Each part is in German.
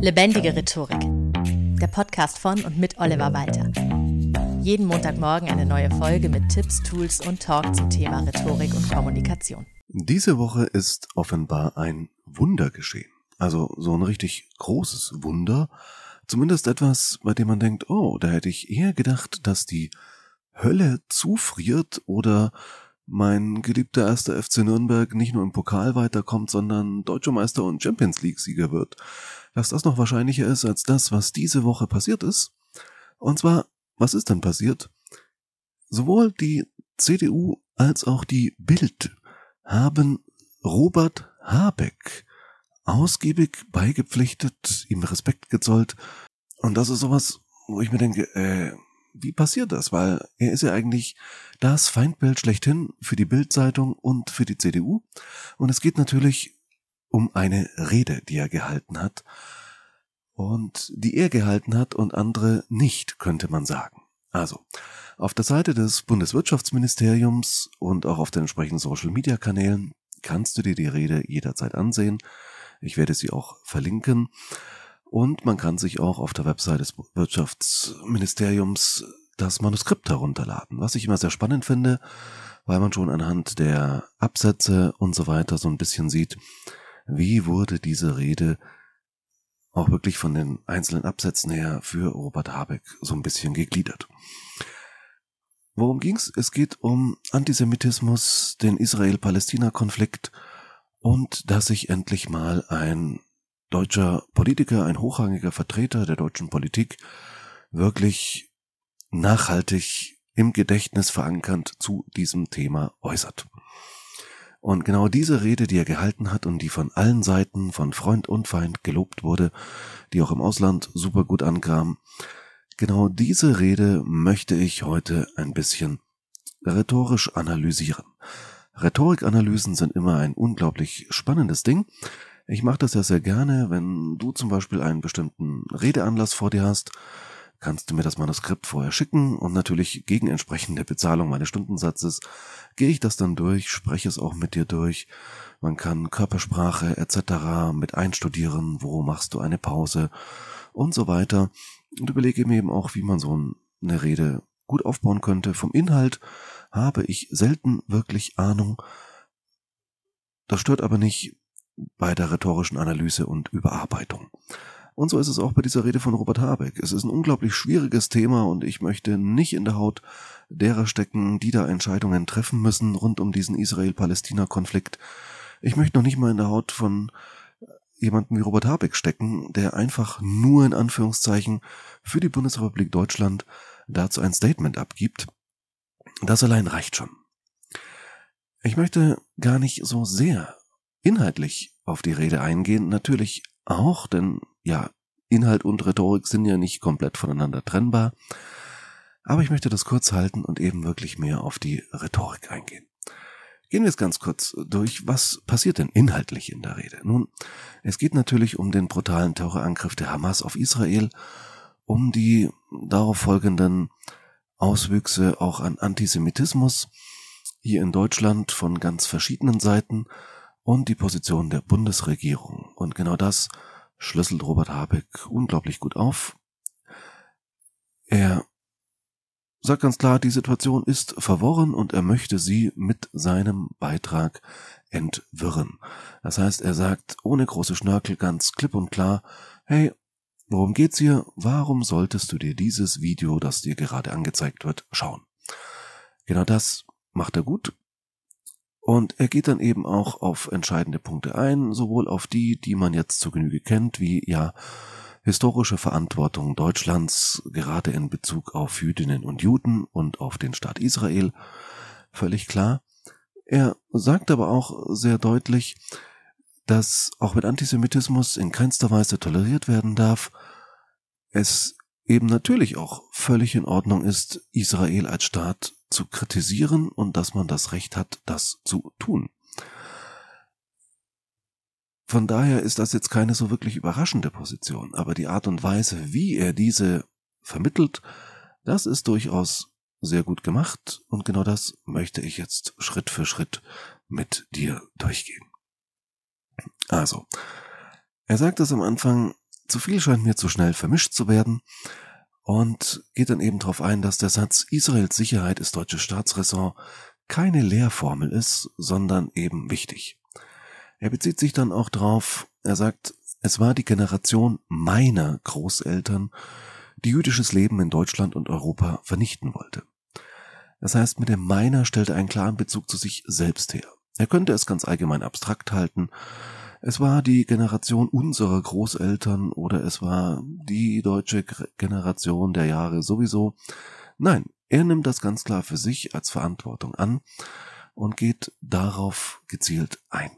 Lebendige Rhetorik. Der Podcast von und mit Oliver Walter. Jeden Montagmorgen eine neue Folge mit Tipps, Tools und Talk zum Thema Rhetorik und Kommunikation. Diese Woche ist offenbar ein Wunder geschehen. Also so ein richtig großes Wunder. Zumindest etwas, bei dem man denkt, oh, da hätte ich eher gedacht, dass die Hölle zufriert oder mein geliebter erster FC Nürnberg nicht nur im Pokal weiterkommt, sondern Deutscher Meister und Champions League Sieger wird. Dass das noch wahrscheinlicher ist als das, was diese Woche passiert ist. Und zwar, was ist denn passiert? Sowohl die CDU als auch die Bild haben Robert Habeck ausgiebig beigepflichtet, ihm Respekt gezollt. Und das ist sowas, wo ich mir denke, äh, wie passiert das? Weil er ist ja eigentlich das Feindbild schlechthin für die Bildzeitung und für die CDU. Und es geht natürlich um eine Rede, die er gehalten hat. Und die er gehalten hat und andere nicht, könnte man sagen. Also, auf der Seite des Bundeswirtschaftsministeriums und auch auf den entsprechenden Social-Media-Kanälen kannst du dir die Rede jederzeit ansehen. Ich werde sie auch verlinken. Und man kann sich auch auf der Website des Wirtschaftsministeriums das Manuskript herunterladen, was ich immer sehr spannend finde, weil man schon anhand der Absätze und so weiter so ein bisschen sieht, wie wurde diese Rede auch wirklich von den einzelnen Absätzen her für Robert Habeck so ein bisschen gegliedert. Worum ging's? Es geht um Antisemitismus, den Israel-Palästina-Konflikt und dass sich endlich mal ein deutscher Politiker, ein hochrangiger Vertreter der deutschen Politik, wirklich nachhaltig im Gedächtnis verankernd zu diesem Thema äußert. Und genau diese Rede, die er gehalten hat und die von allen Seiten, von Freund und Feind gelobt wurde, die auch im Ausland super gut ankam, genau diese Rede möchte ich heute ein bisschen rhetorisch analysieren. Rhetorikanalysen sind immer ein unglaublich spannendes Ding, ich mache das ja sehr gerne, wenn du zum Beispiel einen bestimmten Redeanlass vor dir hast, kannst du mir das Manuskript vorher schicken und natürlich gegen entsprechende Bezahlung meines Stundensatzes gehe ich das dann durch, spreche es auch mit dir durch. Man kann Körpersprache etc. mit einstudieren, wo machst du eine Pause und so weiter. Und überlege mir eben auch, wie man so eine Rede gut aufbauen könnte. Vom Inhalt habe ich selten wirklich Ahnung. Das stört aber nicht, bei der rhetorischen Analyse und Überarbeitung. Und so ist es auch bei dieser Rede von Robert Habeck. Es ist ein unglaublich schwieriges Thema und ich möchte nicht in der Haut derer stecken, die da Entscheidungen treffen müssen rund um diesen Israel-Palästina-Konflikt. Ich möchte noch nicht mal in der Haut von jemandem wie Robert Habeck stecken, der einfach nur in Anführungszeichen für die Bundesrepublik Deutschland dazu ein Statement abgibt. Das allein reicht schon. Ich möchte gar nicht so sehr inhaltlich auf die Rede eingehen, natürlich auch, denn ja, Inhalt und Rhetorik sind ja nicht komplett voneinander trennbar. Aber ich möchte das kurz halten und eben wirklich mehr auf die Rhetorik eingehen. Gehen wir es ganz kurz durch. Was passiert denn inhaltlich in der Rede? Nun, es geht natürlich um den brutalen Terrorangriff der Hamas auf Israel, um die darauf folgenden Auswüchse auch an Antisemitismus hier in Deutschland von ganz verschiedenen Seiten und die Position der Bundesregierung. Und genau das schlüsselt Robert Habeck unglaublich gut auf. Er sagt ganz klar, die Situation ist verworren und er möchte sie mit seinem Beitrag entwirren. Das heißt, er sagt ohne große Schnörkel ganz klipp und klar, hey, worum geht's hier? Warum solltest du dir dieses Video, das dir gerade angezeigt wird, schauen? Genau das macht er gut. Und er geht dann eben auch auf entscheidende Punkte ein, sowohl auf die, die man jetzt zur Genüge kennt, wie ja historische Verantwortung Deutschlands, gerade in Bezug auf Jüdinnen und Juden und auf den Staat Israel, völlig klar. Er sagt aber auch sehr deutlich, dass auch mit Antisemitismus in keinster Weise toleriert werden darf, es eben natürlich auch völlig in Ordnung ist, Israel als Staat zu kritisieren und dass man das Recht hat, das zu tun. Von daher ist das jetzt keine so wirklich überraschende Position, aber die Art und Weise, wie er diese vermittelt, das ist durchaus sehr gut gemacht und genau das möchte ich jetzt Schritt für Schritt mit dir durchgehen. Also, er sagt es am Anfang, zu viel scheint mir zu schnell vermischt zu werden und geht dann eben darauf ein, dass der Satz Israels Sicherheit ist deutsche Staatsräson keine Lehrformel ist, sondern eben wichtig. Er bezieht sich dann auch darauf, er sagt, es war die Generation meiner Großeltern, die jüdisches Leben in Deutschland und Europa vernichten wollte. Das heißt, mit dem meiner stellt er einen klaren Bezug zu sich selbst her. Er könnte es ganz allgemein abstrakt halten. Es war die Generation unserer Großeltern oder es war die deutsche Generation der Jahre sowieso. Nein, er nimmt das ganz klar für sich als Verantwortung an und geht darauf gezielt ein.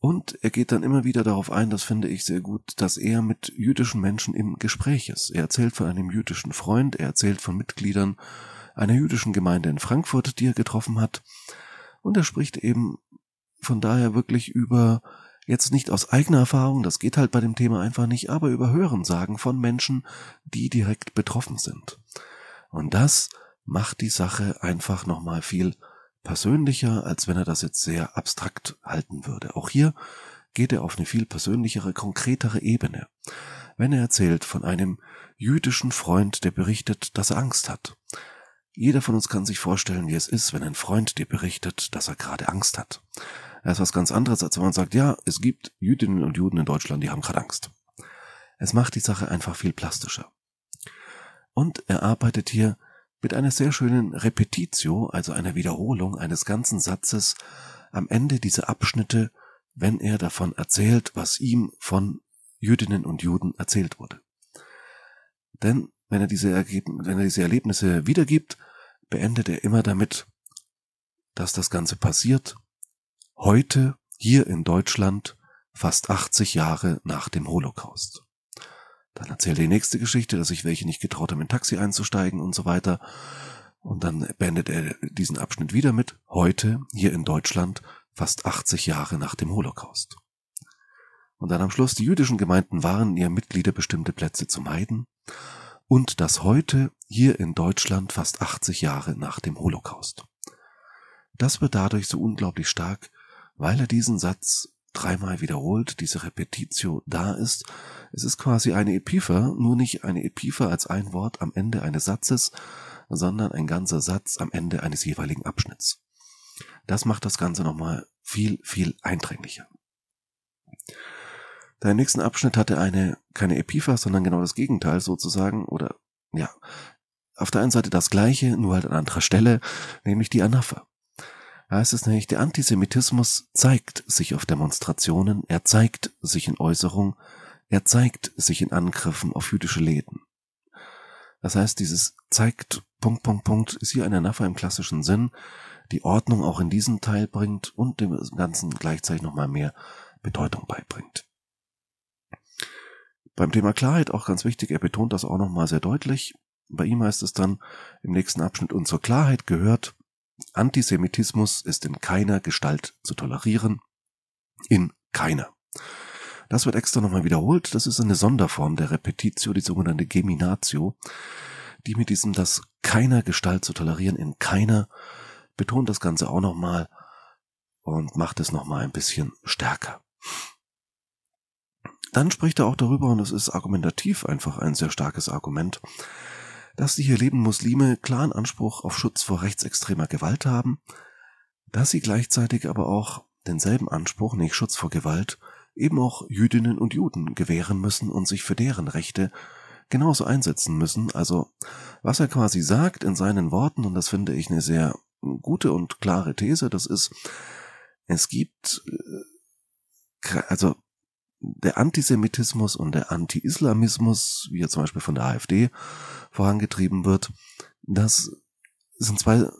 Und er geht dann immer wieder darauf ein, das finde ich sehr gut, dass er mit jüdischen Menschen im Gespräch ist. Er erzählt von einem jüdischen Freund, er erzählt von Mitgliedern einer jüdischen Gemeinde in Frankfurt, die er getroffen hat. Und er spricht eben von daher wirklich über, jetzt nicht aus eigener Erfahrung, das geht halt bei dem Thema einfach nicht, aber über Hörensagen von Menschen, die direkt betroffen sind. Und das macht die Sache einfach nochmal viel persönlicher, als wenn er das jetzt sehr abstrakt halten würde. Auch hier geht er auf eine viel persönlichere, konkretere Ebene. Wenn er erzählt von einem jüdischen Freund, der berichtet, dass er Angst hat. Jeder von uns kann sich vorstellen, wie es ist, wenn ein Freund dir berichtet, dass er gerade Angst hat. Er ist was ganz anderes, als wenn man sagt, ja, es gibt Jüdinnen und Juden in Deutschland, die haben gerade Angst. Es macht die Sache einfach viel plastischer. Und er arbeitet hier mit einer sehr schönen Repetitio, also einer Wiederholung eines ganzen Satzes am Ende dieser Abschnitte, wenn er davon erzählt, was ihm von Jüdinnen und Juden erzählt wurde. Denn wenn er diese, Ergebnisse, wenn er diese Erlebnisse wiedergibt, beendet er immer damit, dass das Ganze passiert, heute hier in Deutschland, fast 80 Jahre nach dem Holocaust. Dann erzählt er die nächste Geschichte, dass sich welche nicht getraut haben, in Taxi einzusteigen und so weiter. Und dann beendet er diesen Abschnitt wieder mit heute hier in Deutschland, fast 80 Jahre nach dem Holocaust. Und dann am Schluss, die jüdischen Gemeinden waren ihr Mitglieder bestimmte Plätze zu meiden. Und das heute hier in Deutschland fast 80 Jahre nach dem Holocaust. Das wird dadurch so unglaublich stark, weil er diesen Satz dreimal wiederholt, diese Repetitio da ist. Es ist quasi eine Epipher, nur nicht eine Epipher als ein Wort am Ende eines Satzes, sondern ein ganzer Satz am Ende eines jeweiligen Abschnitts. Das macht das Ganze nochmal viel, viel eindringlicher. Der nächsten Abschnitt hatte eine, keine Epipher, sondern genau das Gegenteil sozusagen, oder, ja, auf der einen Seite das gleiche, nur halt an anderer Stelle, nämlich die Anapha heißt es nämlich, der Antisemitismus zeigt sich auf Demonstrationen, er zeigt sich in Äußerung, er zeigt sich in Angriffen auf jüdische Läden. Das heißt, dieses zeigt Punkt, Punkt, Punkt ist hier eine Naffe im klassischen Sinn, die Ordnung auch in diesen Teil bringt und dem Ganzen gleichzeitig nochmal mehr Bedeutung beibringt. Beim Thema Klarheit auch ganz wichtig, er betont das auch nochmal sehr deutlich. Bei ihm heißt es dann im nächsten Abschnitt, und zur Klarheit gehört, Antisemitismus ist in keiner Gestalt zu tolerieren. In keiner. Das wird extra nochmal wiederholt. Das ist eine Sonderform der Repetitio, die sogenannte Geminatio, die mit diesem das keiner Gestalt zu tolerieren, in keiner, betont das Ganze auch nochmal und macht es nochmal ein bisschen stärker. Dann spricht er auch darüber, und das ist argumentativ einfach ein sehr starkes Argument, dass die hier lebenden Muslime klaren Anspruch auf Schutz vor rechtsextremer Gewalt haben, dass sie gleichzeitig aber auch denselben Anspruch, nicht Schutz vor Gewalt, eben auch Jüdinnen und Juden gewähren müssen und sich für deren Rechte genauso einsetzen müssen. Also, was er quasi sagt in seinen Worten, und das finde ich eine sehr gute und klare These, das ist, es gibt, äh, also der Antisemitismus und der Anti-Islamismus, wie er zum Beispiel von der AfD vorangetrieben wird, das sind zwei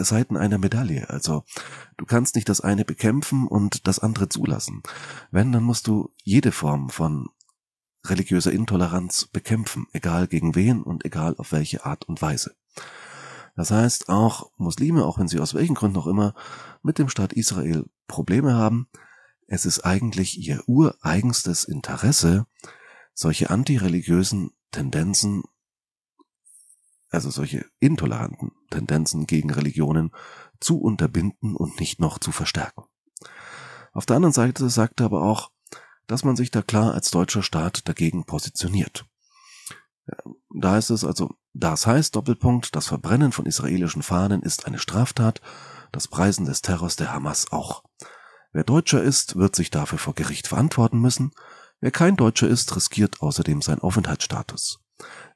Seiten einer Medaille. Also du kannst nicht das eine bekämpfen und das andere zulassen. Wenn, dann musst du jede Form von religiöser Intoleranz bekämpfen, egal gegen wen und egal auf welche Art und Weise. Das heißt, auch Muslime, auch wenn sie aus welchen Gründen auch immer mit dem Staat Israel Probleme haben, es ist eigentlich ihr ureigenstes Interesse, solche antireligiösen Tendenzen, also solche intoleranten Tendenzen gegen Religionen zu unterbinden und nicht noch zu verstärken. Auf der anderen Seite sagt er aber auch, dass man sich da klar als deutscher Staat dagegen positioniert. Da ist es also, das heißt Doppelpunkt, das Verbrennen von israelischen Fahnen ist eine Straftat, das Preisen des Terrors der Hamas auch. Wer Deutscher ist, wird sich dafür vor Gericht verantworten müssen. Wer kein Deutscher ist, riskiert außerdem seinen Aufenthaltsstatus.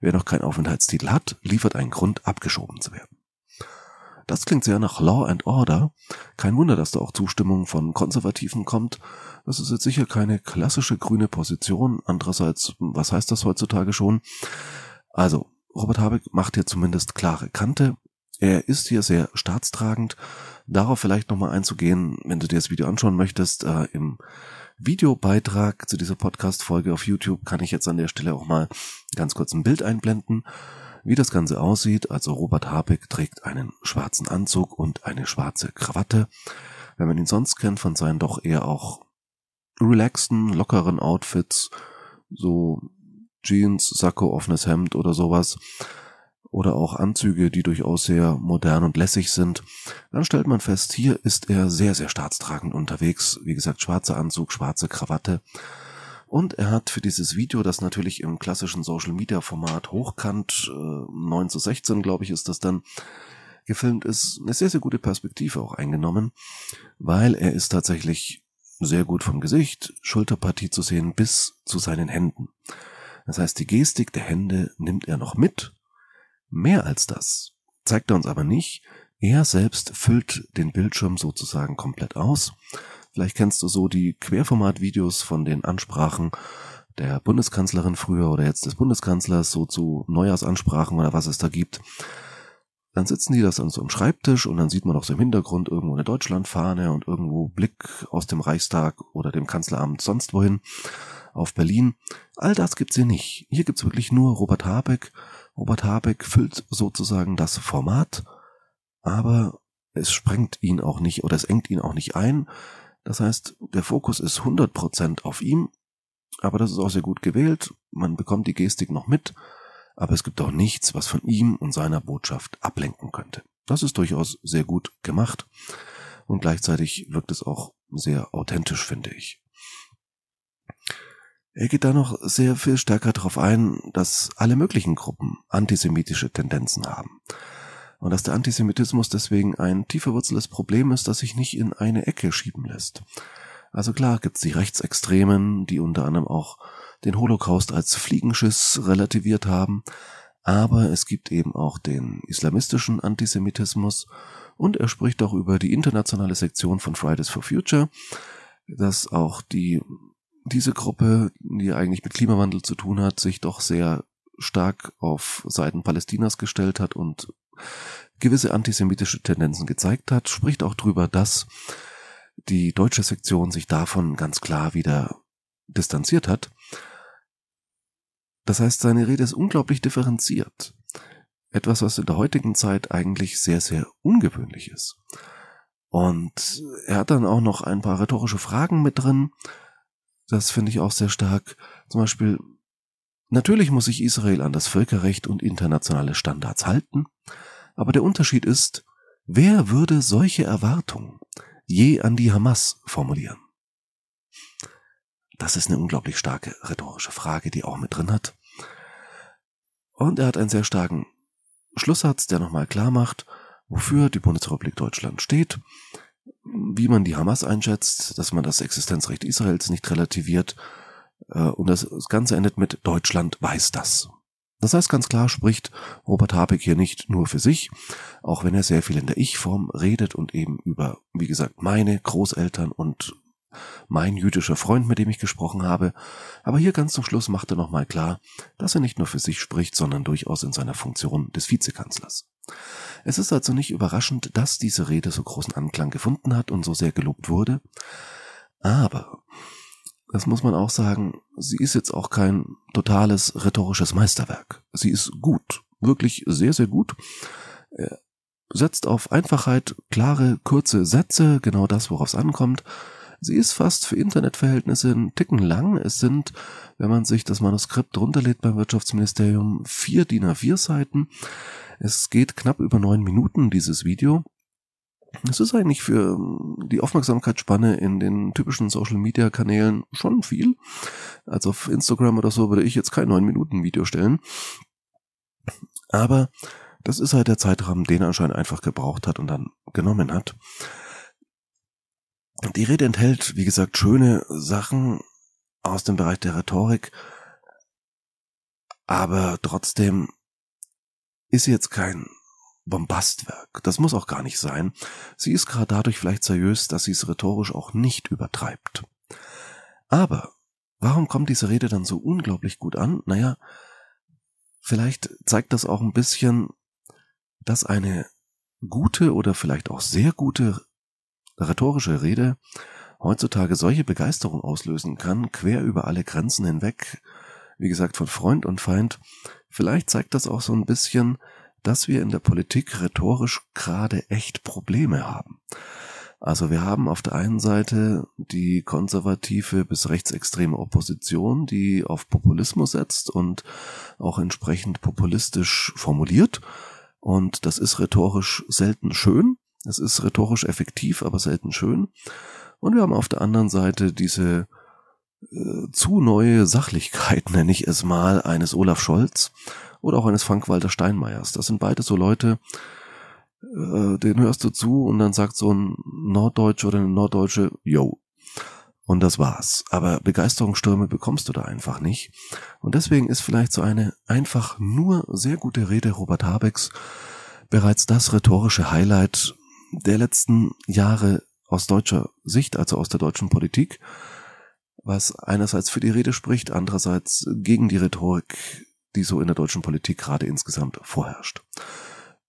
Wer noch keinen Aufenthaltstitel hat, liefert einen Grund, abgeschoben zu werden. Das klingt sehr nach Law and Order. Kein Wunder, dass da auch Zustimmung von Konservativen kommt. Das ist jetzt sicher keine klassische grüne Position. Andererseits, was heißt das heutzutage schon? Also, Robert Habeck macht hier zumindest klare Kante. Er ist hier sehr staatstragend. Darauf vielleicht nochmal einzugehen, wenn du dir das Video anschauen möchtest, äh, im Videobeitrag zu dieser Podcast-Folge auf YouTube kann ich jetzt an der Stelle auch mal ganz kurz ein Bild einblenden, wie das Ganze aussieht. Also Robert Habeck trägt einen schwarzen Anzug und eine schwarze Krawatte. Wenn man ihn sonst kennt von seinen doch eher auch relaxten, lockeren Outfits, so Jeans, Sakko, offenes Hemd oder sowas, oder auch Anzüge, die durchaus sehr modern und lässig sind, dann stellt man fest, hier ist er sehr, sehr staatstragend unterwegs. Wie gesagt, schwarzer Anzug, schwarze Krawatte. Und er hat für dieses Video, das natürlich im klassischen Social Media Format hochkant, äh, 9 zu 16, glaube ich, ist das dann, gefilmt ist, eine sehr, sehr gute Perspektive auch eingenommen, weil er ist tatsächlich sehr gut vom Gesicht, Schulterpartie zu sehen bis zu seinen Händen. Das heißt, die Gestik der Hände nimmt er noch mit Mehr als das zeigt er uns aber nicht. Er selbst füllt den Bildschirm sozusagen komplett aus. Vielleicht kennst du so die Querformat-Videos von den Ansprachen der Bundeskanzlerin früher oder jetzt des Bundeskanzlers, so zu Neujahrsansprachen oder was es da gibt. Dann sitzen die das an so einem Schreibtisch und dann sieht man auch so im Hintergrund irgendwo eine Deutschlandfahne und irgendwo Blick aus dem Reichstag oder dem Kanzleramt sonst wohin auf Berlin. All das gibt's hier nicht. Hier gibt's wirklich nur Robert Habeck Robert Habeck füllt sozusagen das Format, aber es sprengt ihn auch nicht oder es engt ihn auch nicht ein. Das heißt, der Fokus ist 100% auf ihm, aber das ist auch sehr gut gewählt. Man bekommt die Gestik noch mit, aber es gibt auch nichts, was von ihm und seiner Botschaft ablenken könnte. Das ist durchaus sehr gut gemacht und gleichzeitig wirkt es auch sehr authentisch, finde ich. Er geht da noch sehr viel stärker darauf ein, dass alle möglichen Gruppen antisemitische Tendenzen haben. Und dass der Antisemitismus deswegen ein tiefer wurzeltes Problem ist, das sich nicht in eine Ecke schieben lässt. Also klar gibt's die Rechtsextremen, die unter anderem auch den Holocaust als Fliegenschiss relativiert haben, aber es gibt eben auch den islamistischen Antisemitismus und er spricht auch über die internationale Sektion von Fridays for Future, dass auch die diese Gruppe, die eigentlich mit Klimawandel zu tun hat, sich doch sehr stark auf Seiten Palästinas gestellt hat und gewisse antisemitische Tendenzen gezeigt hat, spricht auch darüber, dass die deutsche Sektion sich davon ganz klar wieder distanziert hat. Das heißt, seine Rede ist unglaublich differenziert. Etwas, was in der heutigen Zeit eigentlich sehr, sehr ungewöhnlich ist. Und er hat dann auch noch ein paar rhetorische Fragen mit drin, das finde ich auch sehr stark. Zum Beispiel, natürlich muss sich Israel an das Völkerrecht und internationale Standards halten, aber der Unterschied ist, wer würde solche Erwartungen je an die Hamas formulieren? Das ist eine unglaublich starke rhetorische Frage, die auch mit drin hat. Und er hat einen sehr starken Schlusssatz, der nochmal klar macht, wofür die Bundesrepublik Deutschland steht wie man die Hamas einschätzt, dass man das Existenzrecht Israels nicht relativiert. Äh, und das Ganze endet mit Deutschland weiß das. Das heißt ganz klar spricht Robert Habeck hier nicht nur für sich, auch wenn er sehr viel in der Ich-Form redet und eben über, wie gesagt, meine Großeltern und mein jüdischer Freund, mit dem ich gesprochen habe. Aber hier ganz zum Schluss macht er nochmal klar, dass er nicht nur für sich spricht, sondern durchaus in seiner Funktion des Vizekanzlers. Es ist also nicht überraschend, dass diese Rede so großen Anklang gefunden hat und so sehr gelobt wurde. Aber, das muss man auch sagen, sie ist jetzt auch kein totales rhetorisches Meisterwerk. Sie ist gut, wirklich sehr, sehr gut. Setzt auf Einfachheit, klare, kurze Sätze, genau das, worauf es ankommt. Sie ist fast für Internetverhältnisse ein Ticken lang. Es sind, wenn man sich das Manuskript runterlädt beim Wirtschaftsministerium, vier DIN A4 Seiten. Es geht knapp über neun Minuten, dieses Video. Es ist eigentlich für ähm, die Aufmerksamkeitsspanne in den typischen Social-Media-Kanälen schon viel. Also auf Instagram oder so würde ich jetzt kein 9-Minuten-Video stellen. Aber das ist halt der Zeitrahmen, den er anscheinend einfach gebraucht hat und dann genommen hat. Die Rede enthält, wie gesagt, schöne Sachen aus dem Bereich der Rhetorik, aber trotzdem ist jetzt kein Bombastwerk. Das muss auch gar nicht sein. Sie ist gerade dadurch vielleicht seriös, dass sie es rhetorisch auch nicht übertreibt. Aber warum kommt diese Rede dann so unglaublich gut an? Naja, vielleicht zeigt das auch ein bisschen, dass eine gute oder vielleicht auch sehr gute rhetorische Rede heutzutage solche Begeisterung auslösen kann, quer über alle Grenzen hinweg, wie gesagt, von Freund und Feind. Vielleicht zeigt das auch so ein bisschen, dass wir in der Politik rhetorisch gerade echt Probleme haben. Also wir haben auf der einen Seite die konservative bis rechtsextreme Opposition, die auf Populismus setzt und auch entsprechend populistisch formuliert. Und das ist rhetorisch selten schön. Es ist rhetorisch effektiv, aber selten schön. Und wir haben auf der anderen Seite diese äh, zu neue Sachlichkeit, nenne ich es mal, eines Olaf Scholz, oder auch eines Frank-Walter Steinmeiers. Das sind beide so Leute, äh, den hörst du zu und dann sagt so ein Norddeutsche oder eine Norddeutsche, yo. Und das war's. Aber Begeisterungsstürme bekommst du da einfach nicht. Und deswegen ist vielleicht so eine einfach nur sehr gute Rede Robert Habecks bereits das rhetorische Highlight der letzten Jahre aus deutscher Sicht, also aus der deutschen Politik, was einerseits für die Rede spricht, andererseits gegen die Rhetorik die so in der deutschen Politik gerade insgesamt vorherrscht.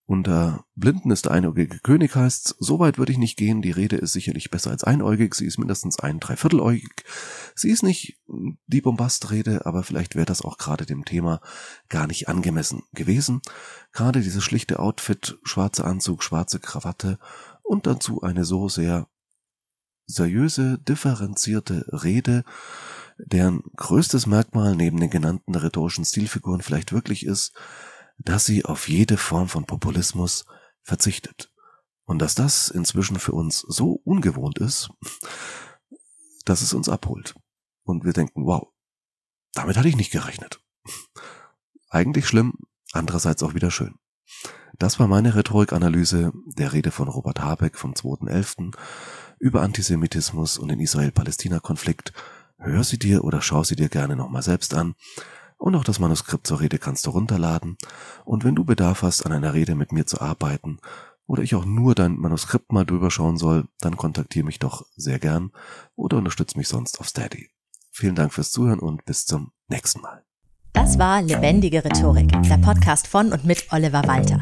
Unter Blinden ist der einäugige König heißt, so weit würde ich nicht gehen, die Rede ist sicherlich besser als einäugig, sie ist mindestens ein Dreivierteläugig. Sie ist nicht die Bombastrede, aber vielleicht wäre das auch gerade dem Thema gar nicht angemessen gewesen. Gerade dieses schlichte Outfit, schwarzer Anzug, schwarze Krawatte und dazu eine so sehr seriöse, differenzierte Rede, deren größtes Merkmal neben den genannten rhetorischen Stilfiguren vielleicht wirklich ist, dass sie auf jede Form von Populismus verzichtet. Und dass das inzwischen für uns so ungewohnt ist, dass es uns abholt. Und wir denken, wow, damit hatte ich nicht gerechnet. Eigentlich schlimm, andererseits auch wieder schön. Das war meine Rhetorikanalyse der Rede von Robert Habeck vom 2.11. über Antisemitismus und den Israel-Palästina-Konflikt Hör sie dir oder schau sie dir gerne nochmal selbst an. Und auch das Manuskript zur Rede kannst du runterladen. Und wenn du Bedarf hast, an einer Rede mit mir zu arbeiten, oder ich auch nur dein Manuskript mal drüber schauen soll, dann kontaktiere mich doch sehr gern oder unterstütze mich sonst auf Steady. Vielen Dank fürs Zuhören und bis zum nächsten Mal. Das war Lebendige Rhetorik, der Podcast von und mit Oliver Walter.